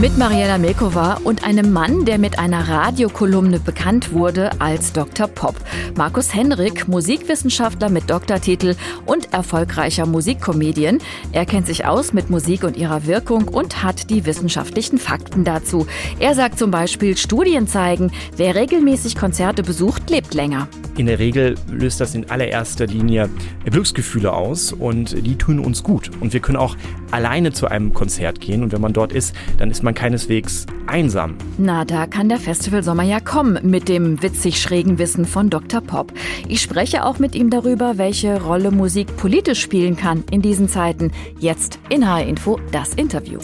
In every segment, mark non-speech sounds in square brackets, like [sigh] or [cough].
Mit Mariella Melkova und einem Mann, der mit einer Radiokolumne bekannt wurde als Dr. Pop. Markus Henrik, Musikwissenschaftler mit Doktortitel und erfolgreicher Musikkomedian. Er kennt sich aus mit Musik und ihrer Wirkung und hat die wissenschaftlichen Fakten dazu. Er sagt zum Beispiel, Studien zeigen, wer regelmäßig Konzerte besucht, lebt länger. In der Regel löst das in allererster Linie Glücksgefühle aus und die tun uns gut. Und wir können auch alleine zu einem Konzert gehen und wenn man dort ist, dann ist man keineswegs einsam. Na, da kann der Festivalsommer ja kommen mit dem witzig schrägen Wissen von Dr. Pop. Ich spreche auch mit ihm darüber, welche Rolle Musik politisch spielen kann in diesen Zeiten. Jetzt in HR Info das Interview.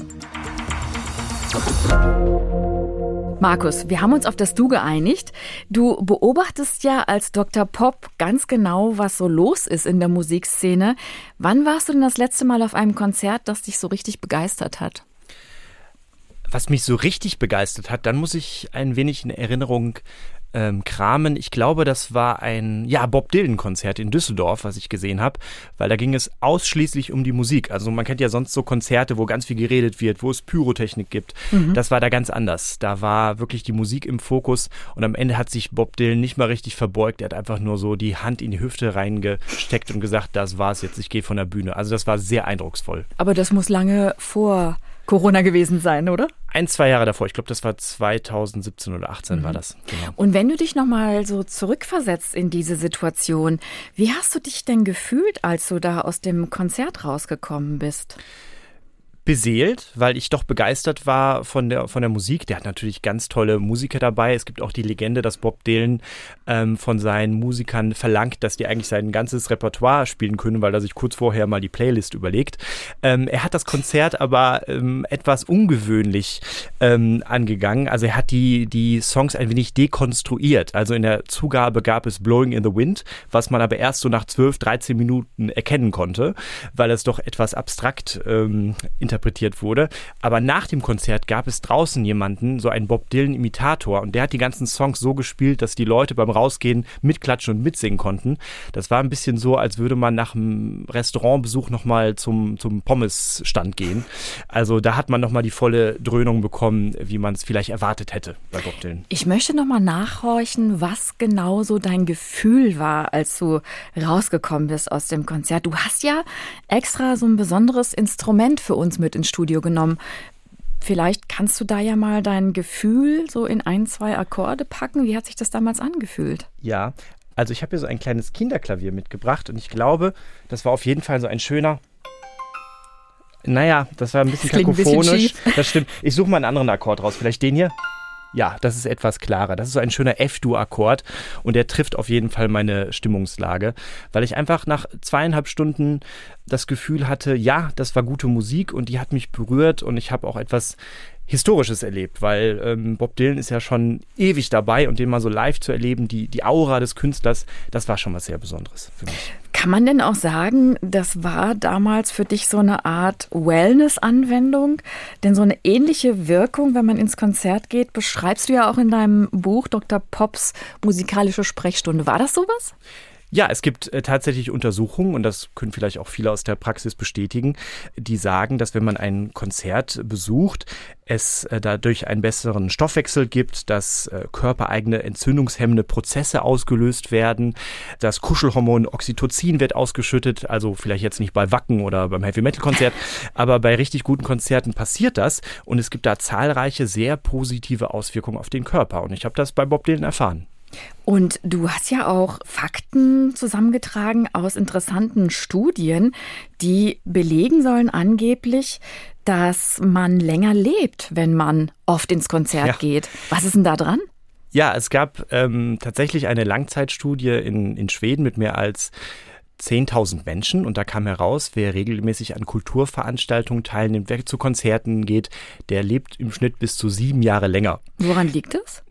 Markus, wir haben uns auf das Du geeinigt. Du beobachtest ja als Dr. Pop ganz genau, was so los ist in der Musikszene. Wann warst du denn das letzte Mal auf einem Konzert, das dich so richtig begeistert hat? Was mich so richtig begeistert hat, dann muss ich ein wenig in Erinnerung ähm, kramen. Ich glaube, das war ein ja, Bob Dylan-Konzert in Düsseldorf, was ich gesehen habe, weil da ging es ausschließlich um die Musik. Also man kennt ja sonst so Konzerte, wo ganz viel geredet wird, wo es Pyrotechnik gibt. Mhm. Das war da ganz anders. Da war wirklich die Musik im Fokus und am Ende hat sich Bob Dylan nicht mal richtig verbeugt. Er hat einfach nur so die Hand in die Hüfte reingesteckt und gesagt, das war's jetzt, ich gehe von der Bühne. Also das war sehr eindrucksvoll. Aber das muss lange vor Corona gewesen sein, oder? Ein, zwei Jahre davor. Ich glaube, das war 2017 oder 18 mhm. war das. Genau. Und wenn du dich nochmal so zurückversetzt in diese Situation, wie hast du dich denn gefühlt, als du da aus dem Konzert rausgekommen bist? Beseelt, weil ich doch begeistert war von der, von der Musik. Der hat natürlich ganz tolle Musiker dabei. Es gibt auch die Legende, dass Bob Dylan ähm, von seinen Musikern verlangt, dass die eigentlich sein ganzes Repertoire spielen können, weil er sich kurz vorher mal die Playlist überlegt. Ähm, er hat das Konzert aber ähm, etwas ungewöhnlich ähm, angegangen. Also er hat die, die Songs ein wenig dekonstruiert. Also in der Zugabe gab es Blowing in the Wind, was man aber erst so nach 12, 13 Minuten erkennen konnte, weil es doch etwas abstrakt ähm, interpretiert wurde. Aber nach dem Konzert gab es draußen jemanden, so einen Bob Dylan-Imitator, und der hat die ganzen Songs so gespielt, dass die Leute beim Rausgehen mitklatschen und mitsingen konnten. Das war ein bisschen so, als würde man nach einem Restaurantbesuch nochmal zum, zum Pommesstand gehen. Also da hat man nochmal die volle Dröhnung bekommen, wie man es vielleicht erwartet hätte bei Bob Dylan. Ich möchte nochmal nachhorchen, was genau so dein Gefühl war, als du rausgekommen bist aus dem Konzert. Du hast ja extra so ein besonderes Instrument für uns mit ins Studio genommen. Vielleicht kannst du da ja mal dein Gefühl so in ein, zwei Akkorde packen. Wie hat sich das damals angefühlt? Ja, also ich habe hier so ein kleines Kinderklavier mitgebracht und ich glaube, das war auf jeden Fall so ein schöner. Naja, das war ein bisschen das kakophonisch. Bisschen das stimmt. Ich suche mal einen anderen Akkord raus. Vielleicht den hier? Ja, das ist etwas klarer. Das ist so ein schöner F-Dur-Akkord und der trifft auf jeden Fall meine Stimmungslage, weil ich einfach nach zweieinhalb Stunden das Gefühl hatte, ja, das war gute Musik und die hat mich berührt und ich habe auch etwas Historisches erlebt, weil ähm, Bob Dylan ist ja schon ewig dabei und den mal so live zu erleben, die, die Aura des Künstlers, das war schon was sehr Besonderes für mich. Kann man denn auch sagen, das war damals für dich so eine Art Wellness-Anwendung? Denn so eine ähnliche Wirkung, wenn man ins Konzert geht, beschreibst du ja auch in deinem Buch Dr. Pops musikalische Sprechstunde. War das sowas? Ja, es gibt äh, tatsächlich Untersuchungen, und das können vielleicht auch viele aus der Praxis bestätigen, die sagen, dass wenn man ein Konzert besucht, es äh, dadurch einen besseren Stoffwechsel gibt, dass äh, körpereigene entzündungshemmende Prozesse ausgelöst werden, das Kuschelhormon Oxytocin wird ausgeschüttet, also vielleicht jetzt nicht bei Wacken oder beim Heavy Metal Konzert, [laughs] aber bei richtig guten Konzerten passiert das und es gibt da zahlreiche sehr positive Auswirkungen auf den Körper und ich habe das bei Bob Dylan erfahren. Und du hast ja auch Fakten zusammengetragen aus interessanten Studien, die belegen sollen angeblich, dass man länger lebt, wenn man oft ins Konzert ja. geht. Was ist denn da dran? Ja, es gab ähm, tatsächlich eine Langzeitstudie in, in Schweden mit mehr als 10.000 Menschen und da kam heraus, wer regelmäßig an Kulturveranstaltungen teilnimmt, wer zu Konzerten geht, der lebt im Schnitt bis zu sieben Jahre länger. Woran liegt das?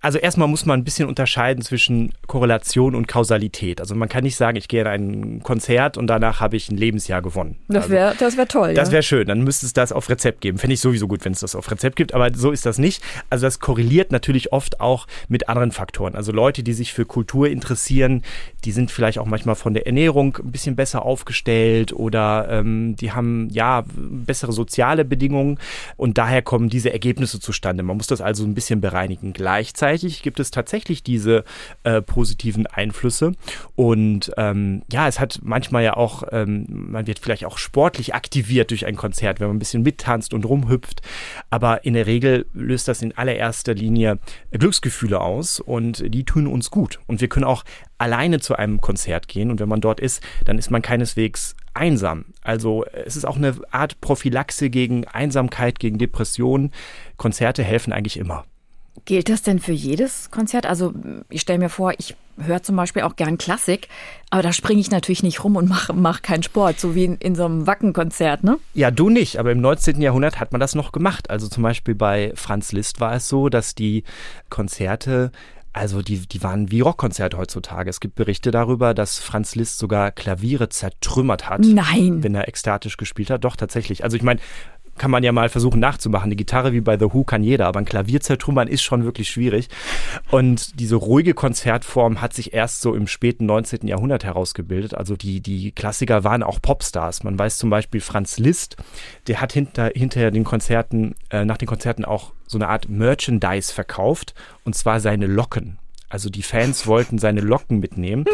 Also erstmal muss man ein bisschen unterscheiden zwischen Korrelation und Kausalität. Also man kann nicht sagen, ich gehe in ein Konzert und danach habe ich ein Lebensjahr gewonnen. Das wäre also, das wär toll. Das wäre schön. Dann müsste es das auf Rezept geben. Fände ich sowieso gut, wenn es das auf Rezept gibt, aber so ist das nicht. Also das korreliert natürlich oft auch mit anderen Faktoren. Also Leute, die sich für Kultur interessieren, die sind vielleicht auch manchmal von der Ernährung ein bisschen besser aufgestellt oder ähm, die haben ja bessere soziale Bedingungen und daher kommen diese Ergebnisse zustande. Man muss das also ein bisschen bereinigen. Gleichzeitig gibt es tatsächlich diese äh, positiven Einflüsse und ähm, ja, es hat manchmal ja auch, ähm, man wird vielleicht auch sportlich aktiviert durch ein Konzert, wenn man ein bisschen mittanzt und rumhüpft, aber in der Regel löst das in allererster Linie Glücksgefühle aus und die tun uns gut und wir können auch alleine zu einem Konzert gehen und wenn man dort ist, dann ist man keineswegs einsam. Also es ist auch eine Art Prophylaxe gegen Einsamkeit, gegen Depressionen. Konzerte helfen eigentlich immer. Gilt das denn für jedes Konzert? Also ich stelle mir vor, ich höre zum Beispiel auch gern Klassik, aber da springe ich natürlich nicht rum und mache mach keinen Sport, so wie in, in so einem Wackenkonzert, ne? Ja, du nicht, aber im 19. Jahrhundert hat man das noch gemacht. Also zum Beispiel bei Franz Liszt war es so, dass die Konzerte also die, die waren wie Rockkonzerte heutzutage. Es gibt Berichte darüber, dass Franz Liszt sogar Klaviere zertrümmert hat. Nein. Wenn er ekstatisch gespielt hat. Doch, tatsächlich. Also ich meine, kann man ja mal versuchen nachzumachen. Eine Gitarre wie bei The Who kann jeder, aber ein Klavier zertrümmern ist schon wirklich schwierig. Und diese ruhige Konzertform hat sich erst so im späten 19. Jahrhundert herausgebildet. Also die, die Klassiker waren auch Popstars. Man weiß zum Beispiel Franz Liszt, der hat hinter, hinter den Konzerten, äh, nach den Konzerten auch so eine Art Merchandise verkauft, und zwar seine Locken. Also die Fans wollten seine Locken mitnehmen.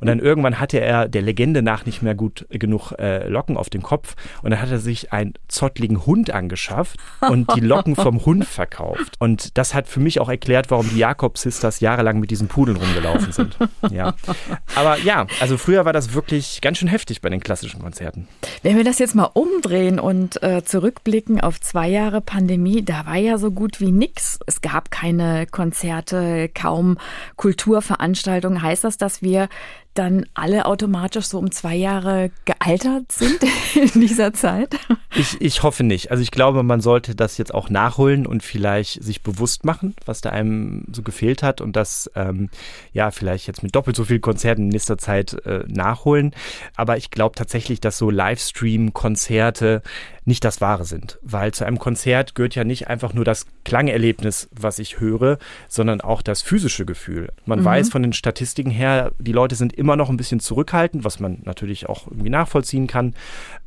Und dann irgendwann hatte er der Legende nach nicht mehr gut genug äh, Locken auf dem Kopf. Und dann hat er sich einen zottligen Hund angeschafft und die Locken vom Hund verkauft. Und das hat für mich auch erklärt, warum die Jakob-Sisters jahrelang mit diesen Pudeln rumgelaufen sind. Ja. Aber ja, also früher war das wirklich ganz schön heftig bei den klassischen Konzerten. Wenn wir das jetzt mal umdrehen und äh, zurückblicken auf zwei Jahre Pandemie, da war ja so gut wie nichts. Es gab keine Konzerte, kaum Kulturveranstaltungen, heißt das, dass wir dann alle automatisch so um zwei Jahre gealtert sind [laughs] in dieser Zeit? Ich, ich hoffe nicht. Also ich glaube, man sollte das jetzt auch nachholen und vielleicht sich bewusst machen, was da einem so gefehlt hat und das ähm, ja vielleicht jetzt mit doppelt so vielen Konzerten in nächster Zeit äh, nachholen. Aber ich glaube tatsächlich, dass so Livestream-Konzerte nicht das Wahre sind, weil zu einem Konzert gehört ja nicht einfach nur das Klangerlebnis, was ich höre, sondern auch das physische Gefühl. Man mhm. weiß von den Statistiken her, die Leute sind immer immer noch ein bisschen zurückhaltend, was man natürlich auch irgendwie nachvollziehen kann.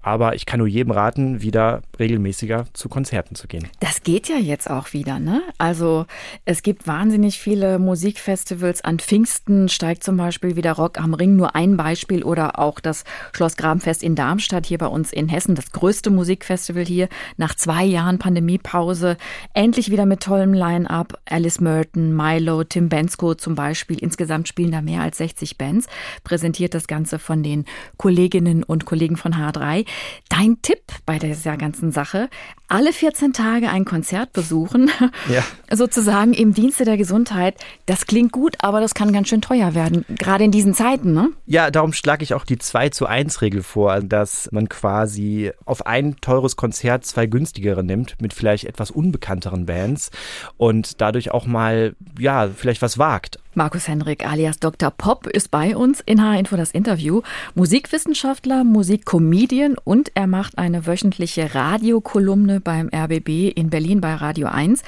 Aber ich kann nur jedem raten, wieder regelmäßiger zu Konzerten zu gehen. Das geht ja jetzt auch wieder, ne? Also es gibt wahnsinnig viele Musikfestivals. An Pfingsten steigt zum Beispiel wieder Rock am Ring, nur ein Beispiel. Oder auch das Schloss Grabenfest in Darmstadt, hier bei uns in Hessen, das größte Musikfestival hier. Nach zwei Jahren Pandemiepause endlich wieder mit tollem Line-up. Alice Merton, Milo, Tim Bensko zum Beispiel. Insgesamt spielen da mehr als 60 Bands. Präsentiert das Ganze von den Kolleginnen und Kollegen von H3. Dein Tipp bei dieser ganzen Sache, alle 14 Tage ein Konzert besuchen, [laughs] ja. sozusagen im Dienste der Gesundheit, das klingt gut, aber das kann ganz schön teuer werden, gerade in diesen Zeiten, ne? Ja, darum schlage ich auch die 2 zu 1 Regel vor, dass man quasi auf ein teures Konzert zwei günstigere nimmt, mit vielleicht etwas unbekannteren Bands und dadurch auch mal, ja, vielleicht was wagt. Markus Henrik alias Dr. Pop ist bei uns in H-Info das Interview. Musikwissenschaftler, Musikcomedian und er macht eine wöchentliche Radiokolumne beim RBB in Berlin bei Radio 1.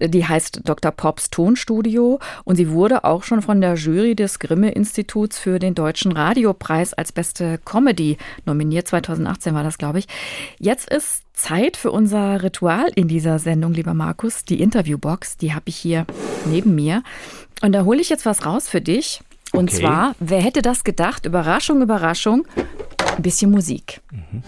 Die heißt Dr. Pops Tonstudio und sie wurde auch schon von der Jury des Grimme-Instituts für den Deutschen Radiopreis als beste Comedy nominiert. 2018 war das, glaube ich. Jetzt ist Zeit für unser Ritual in dieser Sendung, lieber Markus. Die Interviewbox, die habe ich hier neben mir. Und da hole ich jetzt was raus für dich. Und okay. zwar, wer hätte das gedacht? Überraschung, Überraschung, ein bisschen Musik. Mhm.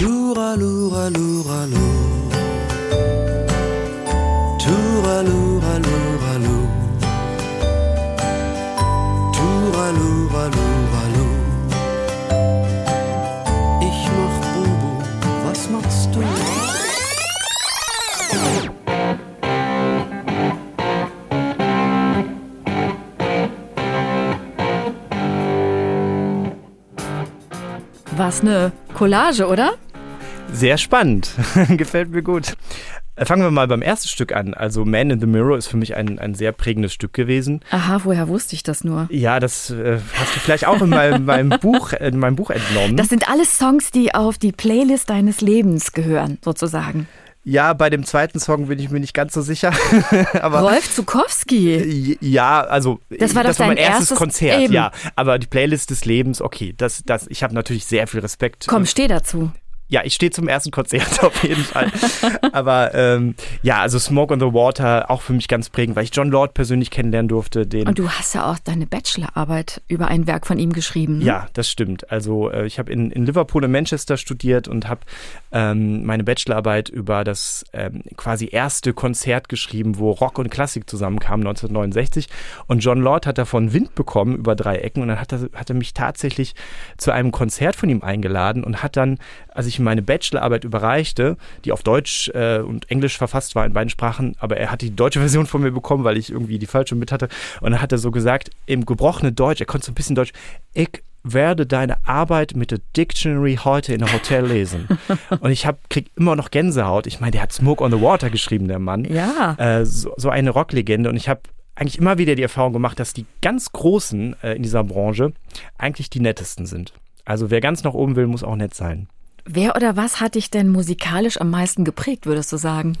Lura, lura, lura, lura. Tura, lura, lura, lura. Was eine Collage, oder? Sehr spannend. [laughs] Gefällt mir gut. Äh, fangen wir mal beim ersten Stück an. Also Man in the Mirror ist für mich ein, ein sehr prägendes Stück gewesen. Aha, woher wusste ich das nur? Ja, das äh, hast du vielleicht auch in meinem, [laughs] meinem Buch, in meinem Buch entnommen. Das sind alles Songs, die auf die Playlist deines Lebens gehören, sozusagen. Ja, bei dem zweiten Song bin ich mir nicht ganz so sicher. [laughs] aber Rolf Zukowski. Ja, also das war, das war mein erstes, erstes Konzert. Eben. Ja, aber die Playlist des Lebens, okay, das, das, ich habe natürlich sehr viel Respekt. Komm, steh dazu. Ja, ich stehe zum ersten Konzert [laughs] auf jeden Fall. Aber ähm, ja, also Smoke on the Water auch für mich ganz prägend, weil ich John Lord persönlich kennenlernen durfte. Den Und du hast ja auch deine Bachelorarbeit über ein Werk von ihm geschrieben. Ne? Ja, das stimmt. Also äh, ich habe in, in Liverpool und Manchester studiert und habe ähm, meine Bachelorarbeit über das ähm, quasi erste Konzert geschrieben, wo Rock und Klassik zusammenkamen, 1969. Und John Lord hat davon Wind bekommen über drei Ecken und dann hat er, hat er mich tatsächlich zu einem Konzert von ihm eingeladen und hat dann, als ich meine Bachelorarbeit überreichte, die auf Deutsch äh, und Englisch verfasst war in beiden Sprachen, aber er hat die deutsche [laughs] Version von mir bekommen, weil ich irgendwie die falsche mit hatte. Und dann hat er so gesagt, im gebrochenen Deutsch, er konnte so ein bisschen Deutsch, ich werde deine Arbeit mit der Dictionary heute in einem Hotel lesen. [laughs] Und ich hab, krieg immer noch Gänsehaut. Ich meine, der hat Smoke on the Water geschrieben, der Mann. Ja. Äh, so, so eine Rocklegende. Und ich habe eigentlich immer wieder die Erfahrung gemacht, dass die ganz Großen äh, in dieser Branche eigentlich die nettesten sind. Also wer ganz nach oben will, muss auch nett sein. Wer oder was hat dich denn musikalisch am meisten geprägt, würdest du sagen?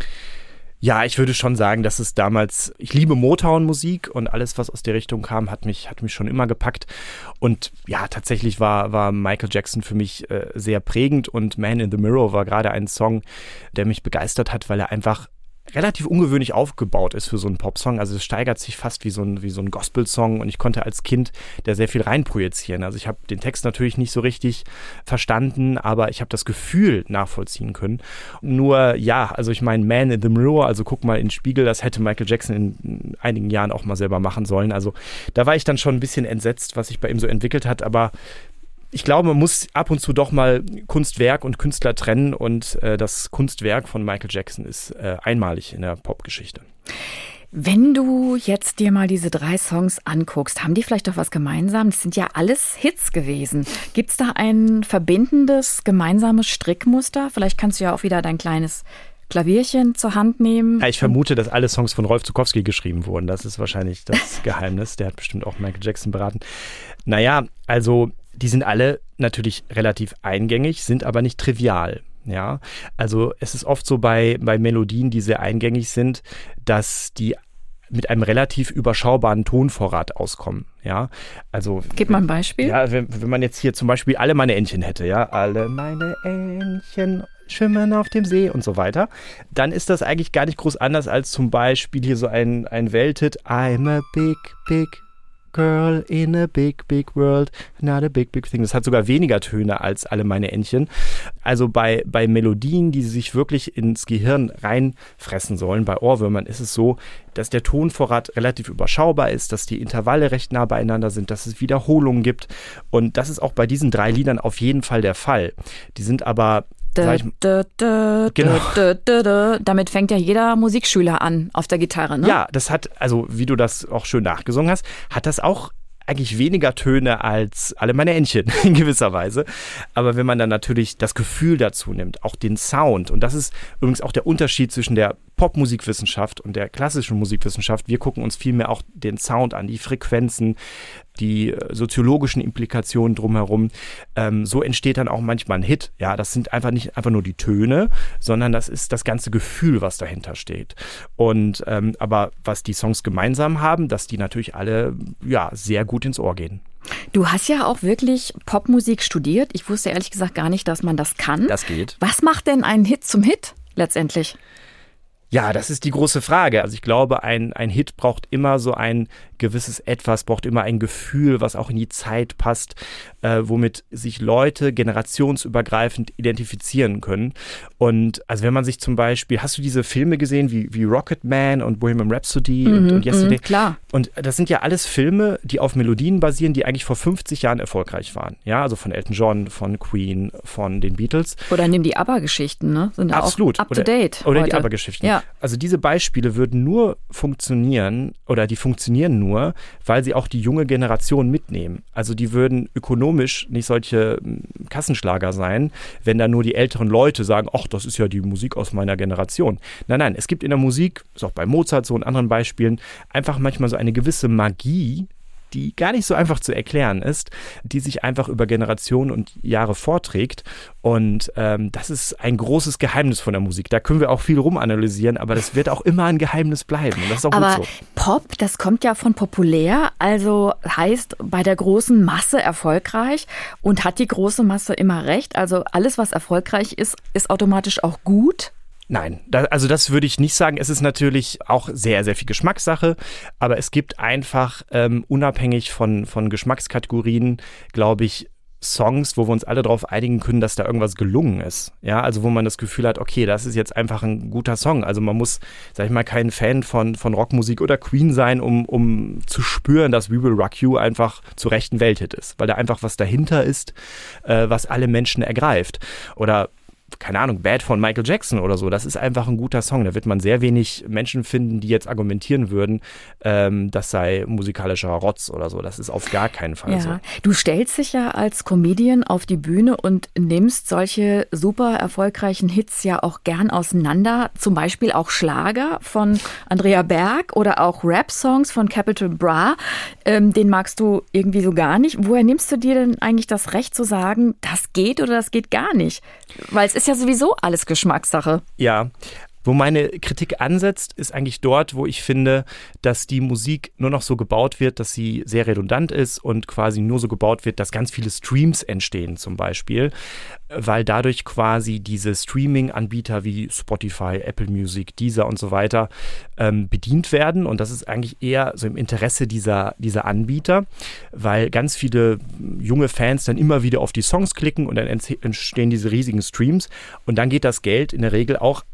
Ja, ich würde schon sagen, dass es damals, ich liebe Motown-Musik und alles, was aus der Richtung kam, hat mich, hat mich schon immer gepackt. Und ja, tatsächlich war, war Michael Jackson für mich äh, sehr prägend und Man in the Mirror war gerade ein Song, der mich begeistert hat, weil er einfach relativ ungewöhnlich aufgebaut ist für so einen Popsong. Also es steigert sich fast wie so ein, wie so ein Gospel-Song und ich konnte als Kind da sehr viel reinprojizieren. Also ich habe den Text natürlich nicht so richtig verstanden, aber ich habe das Gefühl nachvollziehen können. Nur ja, also ich meine, Man in the Mirror, also guck mal in den Spiegel, das hätte Michael Jackson in einigen Jahren auch mal selber machen sollen. Also da war ich dann schon ein bisschen entsetzt, was sich bei ihm so entwickelt hat, aber ich glaube, man muss ab und zu doch mal Kunstwerk und Künstler trennen und äh, das Kunstwerk von Michael Jackson ist äh, einmalig in der Popgeschichte. Wenn du jetzt dir mal diese drei Songs anguckst, haben die vielleicht doch was gemeinsam? Das sind ja alles Hits gewesen. Gibt es da ein verbindendes, gemeinsames Strickmuster? Vielleicht kannst du ja auch wieder dein kleines Klavierchen zur Hand nehmen. Ja, ich vermute, dass alle Songs von Rolf Zukowski geschrieben wurden. Das ist wahrscheinlich das [laughs] Geheimnis. Der hat bestimmt auch Michael Jackson beraten. Naja, also die sind alle natürlich relativ eingängig, sind aber nicht trivial. Ja, also es ist oft so bei, bei Melodien, die sehr eingängig sind, dass die mit einem relativ überschaubaren Tonvorrat auskommen. Ja, also. Gib mal ein Beispiel. Ja, wenn, wenn man jetzt hier zum Beispiel alle meine Entchen hätte, ja, alle meine Entchen schwimmen auf dem See und so weiter, dann ist das eigentlich gar nicht groß anders als zum Beispiel hier so ein, ein Welthit, I'm a big, big Girl in a big, big world, not a big, big thing. Das hat sogar weniger Töne als alle meine Entchen. Also bei, bei Melodien, die sich wirklich ins Gehirn reinfressen sollen, bei Ohrwürmern ist es so, dass der Tonvorrat relativ überschaubar ist, dass die Intervalle recht nah beieinander sind, dass es Wiederholungen gibt. Und das ist auch bei diesen drei Liedern auf jeden Fall der Fall. Die sind aber genau. Damit fängt ja jeder Musikschüler an auf der Gitarre, ne? Ja, das hat, also wie du das auch schön nachgesungen hast, hat das auch eigentlich weniger Töne als alle meine Entchen [laughs] in gewisser Weise. Aber wenn man dann natürlich das Gefühl dazu nimmt, auch den Sound, und das ist übrigens auch der Unterschied zwischen der Popmusikwissenschaft und der klassischen Musikwissenschaft, wir gucken uns vielmehr auch den Sound an, die Frequenzen, die äh, soziologischen Implikationen drumherum. Ähm, so entsteht dann auch manchmal ein Hit. Ja, das sind einfach nicht einfach nur die Töne, sondern das ist das ganze Gefühl, was dahinter steht. Und ähm, aber was die Songs gemeinsam haben, dass die natürlich alle ja sehr gut ins Ohr gehen. Du hast ja auch wirklich Popmusik studiert. Ich wusste ehrlich gesagt gar nicht, dass man das kann. Das geht. Was macht denn einen Hit zum Hit letztendlich? Ja, das ist die große Frage. Also ich glaube, ein, ein Hit braucht immer so ein gewisses Etwas, braucht immer ein Gefühl, was auch in die Zeit passt, äh, womit sich Leute generationsübergreifend identifizieren können. Und also wenn man sich zum Beispiel, hast du diese Filme gesehen wie, wie Rocket Man und Bohemian Rhapsody mhm, und, und Yesterday? Mh, klar. Und das sind ja alles Filme, die auf Melodien basieren, die eigentlich vor 50 Jahren erfolgreich waren. Ja, also von Elton John, von Queen, von den Beatles. Oder nimm die ABBA-Geschichten, ne? Sind Absolut. up to date. Oder, oder die ABBA-Geschichten. Ja. Also diese Beispiele würden nur funktionieren oder die funktionieren nur, weil sie auch die junge Generation mitnehmen. Also die würden ökonomisch nicht solche hm, Kassenschlager sein, wenn da nur die älteren Leute sagen, ach, das ist ja die Musik aus meiner Generation. Nein, nein, es gibt in der Musik, ist auch bei Mozart so und anderen Beispielen, einfach manchmal so eine gewisse Magie, die gar nicht so einfach zu erklären ist, die sich einfach über Generationen und Jahre vorträgt. Und ähm, das ist ein großes Geheimnis von der Musik. Da können wir auch viel rumanalysieren, aber das wird auch immer ein Geheimnis bleiben. Und das ist auch aber gut so. Pop, das kommt ja von populär, also heißt bei der großen Masse erfolgreich und hat die große Masse immer recht. Also alles, was erfolgreich ist, ist automatisch auch gut. Nein, da, also das würde ich nicht sagen. Es ist natürlich auch sehr, sehr viel Geschmackssache, aber es gibt einfach ähm, unabhängig von, von Geschmackskategorien, glaube ich, Songs, wo wir uns alle darauf einigen können, dass da irgendwas gelungen ist. Ja, also wo man das Gefühl hat, okay, das ist jetzt einfach ein guter Song. Also man muss, sag ich mal, kein Fan von, von Rockmusik oder Queen sein, um, um zu spüren, dass We Will Rock You einfach zu rechten Welthit ist, weil da einfach was dahinter ist, äh, was alle Menschen ergreift. Oder keine Ahnung, Bad von Michael Jackson oder so. Das ist einfach ein guter Song. Da wird man sehr wenig Menschen finden, die jetzt argumentieren würden, ähm, das sei musikalischer Rotz oder so. Das ist auf gar keinen Fall ja. so. Du stellst dich ja als Comedian auf die Bühne und nimmst solche super erfolgreichen Hits ja auch gern auseinander. Zum Beispiel auch Schlager von Andrea Berg oder auch Rap-Songs von Capital Bra. Ähm, den magst du irgendwie so gar nicht. Woher nimmst du dir denn eigentlich das Recht zu sagen, das geht oder das geht gar nicht? Weil es ist ja sowieso alles Geschmackssache. Ja, wo meine Kritik ansetzt, ist eigentlich dort, wo ich finde, dass die Musik nur noch so gebaut wird, dass sie sehr redundant ist und quasi nur so gebaut wird, dass ganz viele Streams entstehen zum Beispiel, weil dadurch quasi diese Streaming-Anbieter wie Spotify, Apple Music, Deezer und so weiter ähm, bedient werden. Und das ist eigentlich eher so im Interesse dieser, dieser Anbieter, weil ganz viele junge Fans dann immer wieder auf die Songs klicken und dann entstehen diese riesigen Streams. Und dann geht das Geld in der Regel auch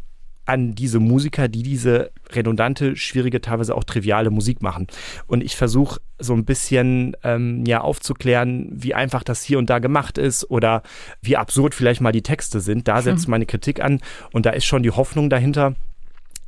an diese Musiker, die diese redundante, schwierige, teilweise auch triviale Musik machen. Und ich versuche so ein bisschen ähm, ja aufzuklären, wie einfach das hier und da gemacht ist oder wie absurd vielleicht mal die Texte sind. Da setzt hm. meine Kritik an und da ist schon die Hoffnung dahinter,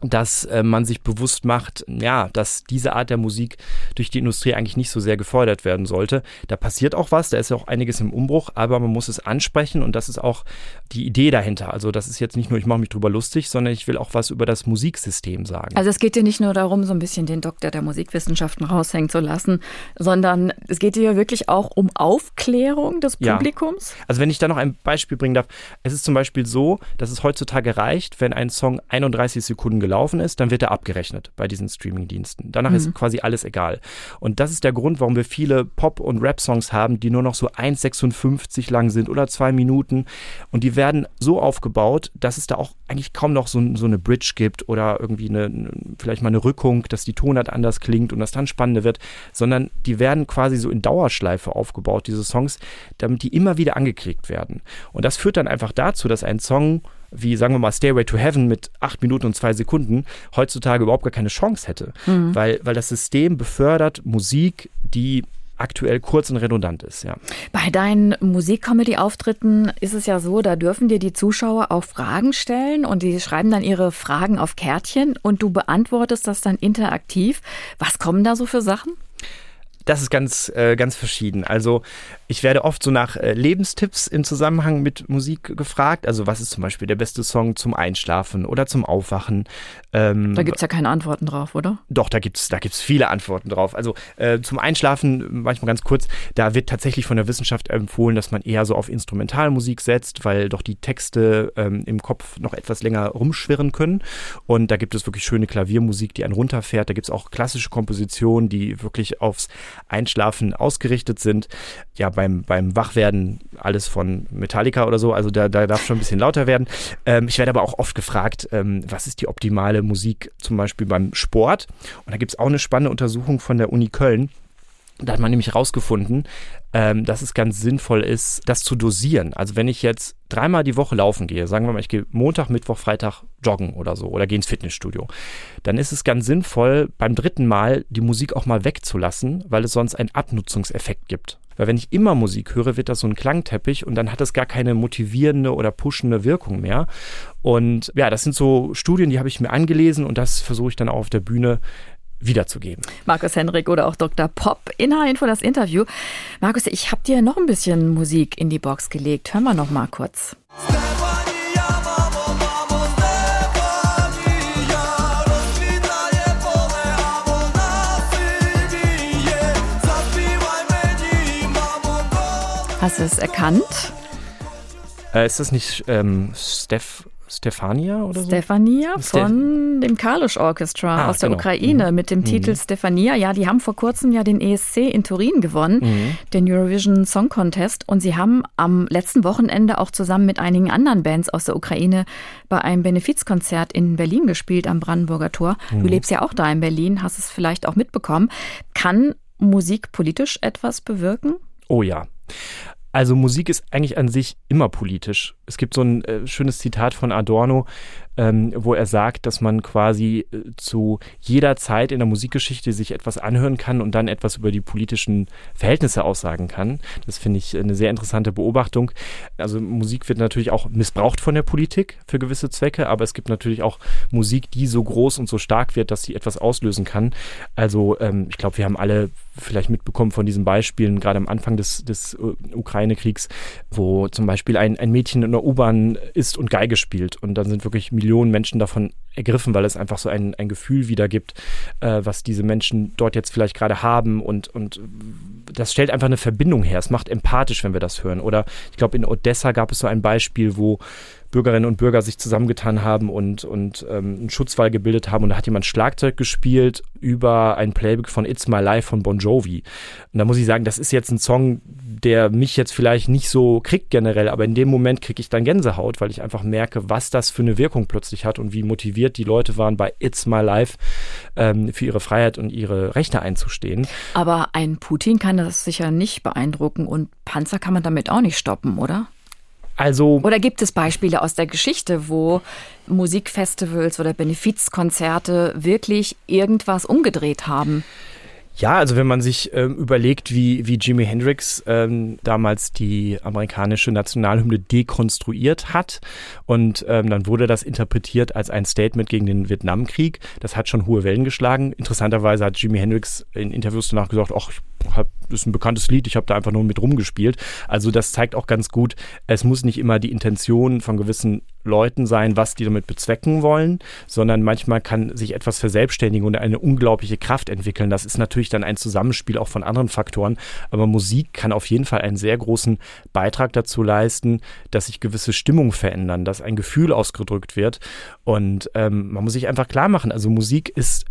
dass äh, man sich bewusst macht, ja, dass diese Art der Musik durch die Industrie eigentlich nicht so sehr gefördert werden sollte. Da passiert auch was, da ist ja auch einiges im Umbruch, aber man muss es ansprechen und das ist auch die Idee dahinter. Also das ist jetzt nicht nur, ich mache mich drüber lustig, sondern ich will auch was über das Musiksystem sagen. Also es geht dir nicht nur darum, so ein bisschen den Doktor der Musikwissenschaften raushängen zu lassen, sondern es geht dir wirklich auch um Aufklärung des Publikums. Ja. Also wenn ich da noch ein Beispiel bringen darf, es ist zum Beispiel so, dass es heutzutage reicht, wenn ein Song 31 Sekunden gelaufen ist, dann wird er abgerechnet bei diesen Streaming-Diensten. Danach mhm. ist quasi alles egal. Und das ist der Grund, warum wir viele Pop- und Rap-Songs haben, die nur noch so 1,56 lang sind oder zwei Minuten. Und die werden so aufgebaut, dass es da auch eigentlich kaum noch so, so eine Bridge gibt oder irgendwie eine, vielleicht mal eine Rückung, dass die Tonart anders klingt und das dann spannender wird, sondern die werden quasi so in Dauerschleife aufgebaut, diese Songs, damit die immer wieder angeklickt werden. Und das führt dann einfach dazu, dass ein Song wie sagen wir mal Stairway to Heaven mit acht Minuten und zwei Sekunden heutzutage überhaupt gar keine Chance hätte. Mhm. Weil, weil das System befördert Musik, die aktuell kurz und redundant ist, ja. Bei deinen Musikcomedy-Auftritten ist es ja so, da dürfen dir die Zuschauer auch Fragen stellen und die schreiben dann ihre Fragen auf Kärtchen und du beantwortest das dann interaktiv. Was kommen da so für Sachen? Das ist ganz, äh, ganz verschieden. Also ich werde oft so nach äh, Lebenstipps im Zusammenhang mit Musik gefragt. Also was ist zum Beispiel der beste Song zum Einschlafen oder zum Aufwachen? Ähm, da gibt es ja keine Antworten drauf, oder? Doch, da gibt es da gibt's viele Antworten drauf. Also äh, zum Einschlafen, manchmal ganz kurz, da wird tatsächlich von der Wissenschaft empfohlen, dass man eher so auf Instrumentalmusik setzt, weil doch die Texte ähm, im Kopf noch etwas länger rumschwirren können. Und da gibt es wirklich schöne Klaviermusik, die einen runterfährt. Da gibt es auch klassische Kompositionen, die wirklich aufs Einschlafen ausgerichtet sind. Ja, beim, beim Wachwerden alles von Metallica oder so, also da, da darf schon ein bisschen lauter werden. Ähm, ich werde aber auch oft gefragt, ähm, was ist die optimale Musik zum Beispiel beim Sport? Und da gibt es auch eine spannende Untersuchung von der Uni Köln. Da hat man nämlich herausgefunden, ähm, dass es ganz sinnvoll ist, das zu dosieren. Also wenn ich jetzt dreimal die Woche laufen gehe, sagen wir mal, ich gehe Montag, Mittwoch, Freitag joggen oder so oder gehe ins Fitnessstudio, dann ist es ganz sinnvoll, beim dritten Mal die Musik auch mal wegzulassen, weil es sonst einen Abnutzungseffekt gibt. Weil wenn ich immer Musik höre, wird das so ein Klangteppich und dann hat das gar keine motivierende oder pushende Wirkung mehr. Und ja, das sind so Studien, die habe ich mir angelesen und das versuche ich dann auch auf der Bühne wiederzugeben. Markus Henrik oder auch Dr. Pop in H-Info das Interview. Markus, ich habe dir noch ein bisschen Musik in die Box gelegt. Hören wir noch mal kurz. Hast du es erkannt? Äh, ist das nicht ähm, Steph Stefania oder so? Stefania von dem Kalush Orchestra ah, aus der genau. Ukraine mhm. mit dem mhm. Titel Stefania. Ja, die haben vor kurzem ja den ESC in Turin gewonnen, mhm. den Eurovision Song Contest. Und sie haben am letzten Wochenende auch zusammen mit einigen anderen Bands aus der Ukraine bei einem Benefizkonzert in Berlin gespielt am Brandenburger Tor. Du mhm. lebst ja auch da in Berlin, hast es vielleicht auch mitbekommen. Kann Musik politisch etwas bewirken? Oh ja. Also Musik ist eigentlich an sich immer politisch. Es gibt so ein äh, schönes Zitat von Adorno, ähm, wo er sagt, dass man quasi äh, zu jeder Zeit in der Musikgeschichte sich etwas anhören kann und dann etwas über die politischen Verhältnisse aussagen kann. Das finde ich eine sehr interessante Beobachtung. Also Musik wird natürlich auch missbraucht von der Politik für gewisse Zwecke, aber es gibt natürlich auch Musik, die so groß und so stark wird, dass sie etwas auslösen kann. Also ähm, ich glaube, wir haben alle vielleicht mitbekommen von diesen Beispielen, gerade am Anfang des, des äh, Ukraine-Kriegs, wo zum Beispiel ein, ein Mädchen in der U-Bahn ist und Geige spielt und dann sind wirklich Millionen Millionen Menschen davon ergriffen, weil es einfach so ein, ein Gefühl wiedergibt, äh, was diese Menschen dort jetzt vielleicht gerade haben und, und das stellt einfach eine Verbindung her. Es macht empathisch, wenn wir das hören. Oder ich glaube, in Odessa gab es so ein Beispiel, wo Bürgerinnen und Bürger sich zusammengetan haben und, und ähm, einen Schutzwall gebildet haben. Und da hat jemand Schlagzeug gespielt über ein Playback von It's My Life von Bon Jovi. Und da muss ich sagen, das ist jetzt ein Song, der mich jetzt vielleicht nicht so kriegt generell, aber in dem Moment kriege ich dann Gänsehaut, weil ich einfach merke, was das für eine Wirkung plötzlich hat und wie motiviert die Leute waren, bei It's My Life ähm, für ihre Freiheit und ihre Rechte einzustehen. Aber ein Putin kann das sicher nicht beeindrucken und Panzer kann man damit auch nicht stoppen, oder? Also oder gibt es Beispiele aus der Geschichte, wo Musikfestivals oder Benefizkonzerte wirklich irgendwas umgedreht haben? Ja, also wenn man sich ähm, überlegt, wie, wie Jimi Hendrix ähm, damals die amerikanische Nationalhymne dekonstruiert hat und ähm, dann wurde das interpretiert als ein Statement gegen den Vietnamkrieg. Das hat schon hohe Wellen geschlagen. Interessanterweise hat Jimi Hendrix in Interviews danach gesagt, ach, hab, das ist ein bekanntes Lied, ich habe da einfach nur mit rumgespielt. Also das zeigt auch ganz gut, es muss nicht immer die Intention von gewissen Leuten sein, was die damit bezwecken wollen, sondern manchmal kann sich etwas verselbstständigen und eine unglaubliche Kraft entwickeln. Das ist natürlich dann ein Zusammenspiel auch von anderen Faktoren, aber Musik kann auf jeden Fall einen sehr großen Beitrag dazu leisten, dass sich gewisse Stimmungen verändern, dass ein Gefühl ausgedrückt wird und ähm, man muss sich einfach klar machen, also Musik ist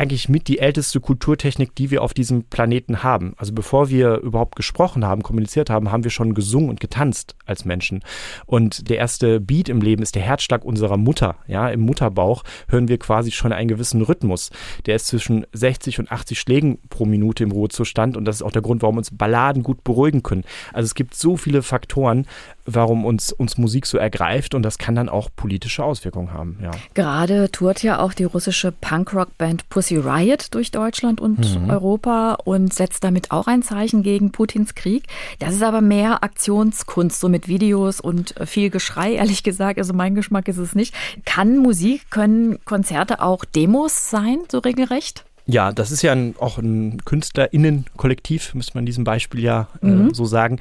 eigentlich mit die älteste Kulturtechnik, die wir auf diesem Planeten haben. Also bevor wir überhaupt gesprochen haben, kommuniziert haben, haben wir schon gesungen und getanzt als Menschen. Und der erste Beat im Leben ist der Herzschlag unserer Mutter. Ja, im Mutterbauch hören wir quasi schon einen gewissen Rhythmus. Der ist zwischen 60 und 80 Schlägen pro Minute im Ruhezustand und das ist auch der Grund, warum uns Balladen gut beruhigen können. Also es gibt so viele Faktoren, warum uns, uns Musik so ergreift und das kann dann auch politische Auswirkungen haben. Ja. Gerade tourt ja auch die russische Punkrock-Band Pussy Riot durch Deutschland und mhm. Europa und setzt damit auch ein Zeichen gegen Putins Krieg. Das ist aber mehr Aktionskunst, so mit Videos und viel Geschrei, [laughs] ehrlich gesagt. Also mein Geschmack ist es nicht. Kann Musik, können Konzerte auch Demos sein, so regelrecht? Ja, das ist ja ein, auch ein KünstlerInnen-Kollektiv, müsste man in diesem Beispiel ja äh, mhm. so sagen.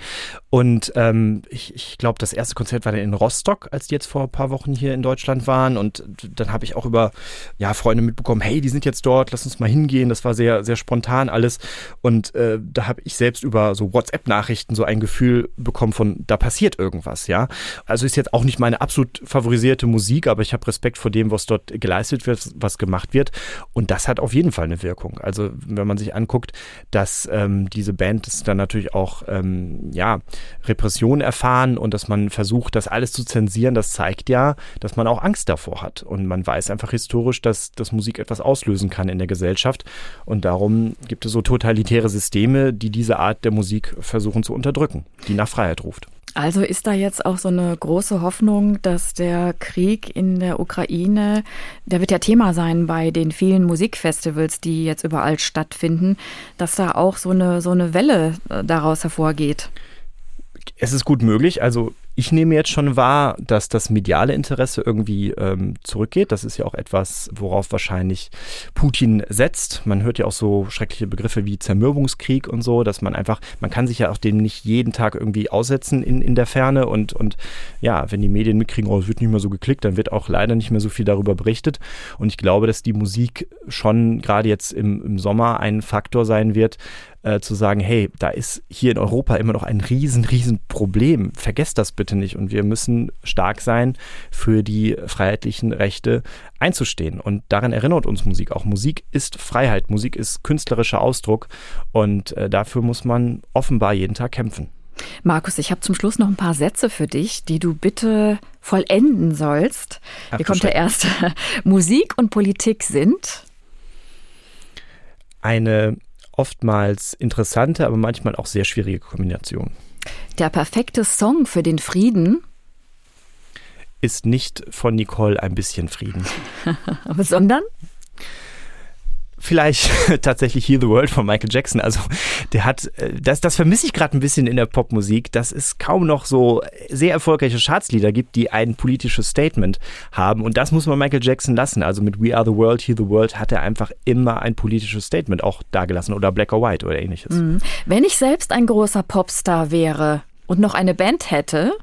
Und ähm, ich, ich glaube, das erste Konzert war dann in Rostock, als die jetzt vor ein paar Wochen hier in Deutschland waren. Und dann habe ich auch über ja, Freunde mitbekommen, hey, die sind jetzt dort, lass uns mal hingehen. Das war sehr, sehr spontan alles. Und äh, da habe ich selbst über so WhatsApp-Nachrichten so ein Gefühl bekommen von, da passiert irgendwas, ja. Also ist jetzt auch nicht meine absolut favorisierte Musik, aber ich habe Respekt vor dem, was dort geleistet wird, was gemacht wird. Und das hat auf jeden Fall eine Wirkung. Also wenn man sich anguckt, dass ähm, diese Band dann natürlich auch ähm, ja Repression erfahren und dass man versucht, das alles zu zensieren, das zeigt ja, dass man auch Angst davor hat. Und man weiß einfach historisch, dass, dass Musik etwas auslösen kann in der Gesellschaft. Und darum gibt es so totalitäre Systeme, die diese Art der Musik versuchen zu unterdrücken, die nach Freiheit ruft. Also ist da jetzt auch so eine große Hoffnung, dass der Krieg in der Ukraine, der wird ja Thema sein bei den vielen Musikfestivals, die jetzt überall stattfinden, dass da auch so eine, so eine Welle äh, daraus hervorgeht? Es ist gut möglich. Also ich nehme jetzt schon wahr, dass das mediale Interesse irgendwie ähm, zurückgeht. Das ist ja auch etwas, worauf wahrscheinlich Putin setzt. Man hört ja auch so schreckliche Begriffe wie Zermürbungskrieg und so, dass man einfach, man kann sich ja auch dem nicht jeden Tag irgendwie aussetzen in, in der Ferne und, und ja, wenn die Medien mitkriegen, oh, es wird nicht mehr so geklickt, dann wird auch leider nicht mehr so viel darüber berichtet. Und ich glaube, dass die Musik schon gerade jetzt im, im Sommer ein Faktor sein wird, äh, zu sagen, hey, da ist hier in Europa immer noch ein riesen, riesen Problem. Vergesst das bitte nicht. Und wir müssen stark sein, für die freiheitlichen Rechte einzustehen. Und daran erinnert uns Musik auch. Musik ist Freiheit, Musik ist künstlerischer Ausdruck und äh, dafür muss man offenbar jeden Tag kämpfen. Markus, ich habe zum Schluss noch ein paar Sätze für dich, die du bitte vollenden sollst. Ach, Hier kommt der erste. [laughs] Musik und Politik sind eine oftmals interessante, aber manchmal auch sehr schwierige Kombination. Der perfekte Song für den Frieden ist nicht von Nicole ein bisschen Frieden. [laughs] Sondern? Vielleicht [laughs] tatsächlich Heal the World von Michael Jackson. Also der hat, äh, das, das vermisse ich gerade ein bisschen in der Popmusik, dass es kaum noch so sehr erfolgreiche Chartslieder gibt, die ein politisches Statement haben. Und das muss man Michael Jackson lassen. Also mit We Are the World, Heal the World hat er einfach immer ein politisches Statement auch dagelassen oder Black or White oder ähnliches. Mhm. Wenn ich selbst ein großer Popstar wäre und noch eine Band hätte,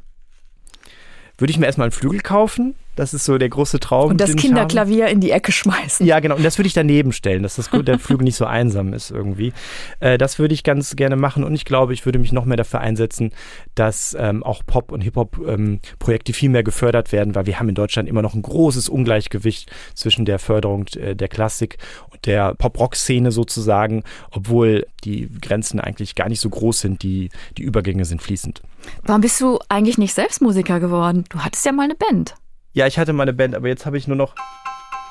würde ich mir erstmal einen Flügel kaufen. Das ist so der große Traum. Und das Kinderklavier in die Ecke schmeißen. Ja, genau. Und das würde ich daneben stellen, dass das, der Flügel nicht so einsam ist irgendwie. Äh, das würde ich ganz gerne machen. Und ich glaube, ich würde mich noch mehr dafür einsetzen, dass ähm, auch Pop- und Hip-Hop-Projekte ähm, viel mehr gefördert werden, weil wir haben in Deutschland immer noch ein großes Ungleichgewicht zwischen der Förderung äh, der Klassik und der Pop-Rock-Szene sozusagen, obwohl die Grenzen eigentlich gar nicht so groß sind. Die, die Übergänge sind fließend. Warum bist du eigentlich nicht selbst Musiker geworden? Du hattest ja mal eine Band. Ja, ich hatte mal eine Band, aber jetzt habe ich nur noch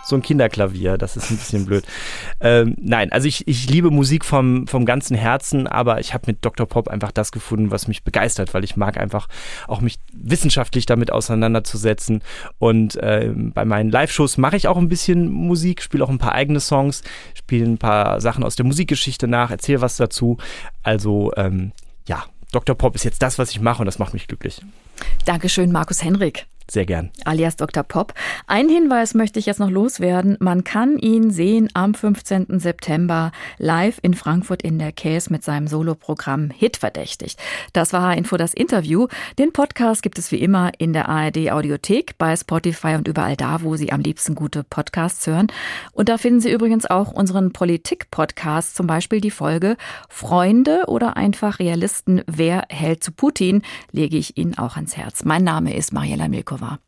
so ein Kinderklavier. Das ist ein bisschen blöd. Ähm, nein, also ich, ich liebe Musik vom, vom ganzen Herzen, aber ich habe mit Dr. Pop einfach das gefunden, was mich begeistert, weil ich mag einfach auch mich wissenschaftlich damit auseinanderzusetzen. Und äh, bei meinen Live-Shows mache ich auch ein bisschen Musik, spiele auch ein paar eigene Songs, spiele ein paar Sachen aus der Musikgeschichte nach, erzähle was dazu. Also ähm, ja, Dr. Pop ist jetzt das, was ich mache und das macht mich glücklich. Dankeschön, Markus Henrik. Sehr gern. Alias Dr. Pop. Ein Hinweis möchte ich jetzt noch loswerden. Man kann ihn sehen am 15. September live in Frankfurt in der Käse mit seinem Soloprogramm Hit verdächtigt. Das war Info das Interview. Den Podcast gibt es wie immer in der ARD Audiothek, bei Spotify und überall da, wo Sie am liebsten gute Podcasts hören. Und da finden Sie übrigens auch unseren Politik-Podcast, zum Beispiel die Folge Freunde oder einfach Realisten, wer hält zu Putin, lege ich Ihnen auch ans Herz. Mein Name ist Mariella Milko. war.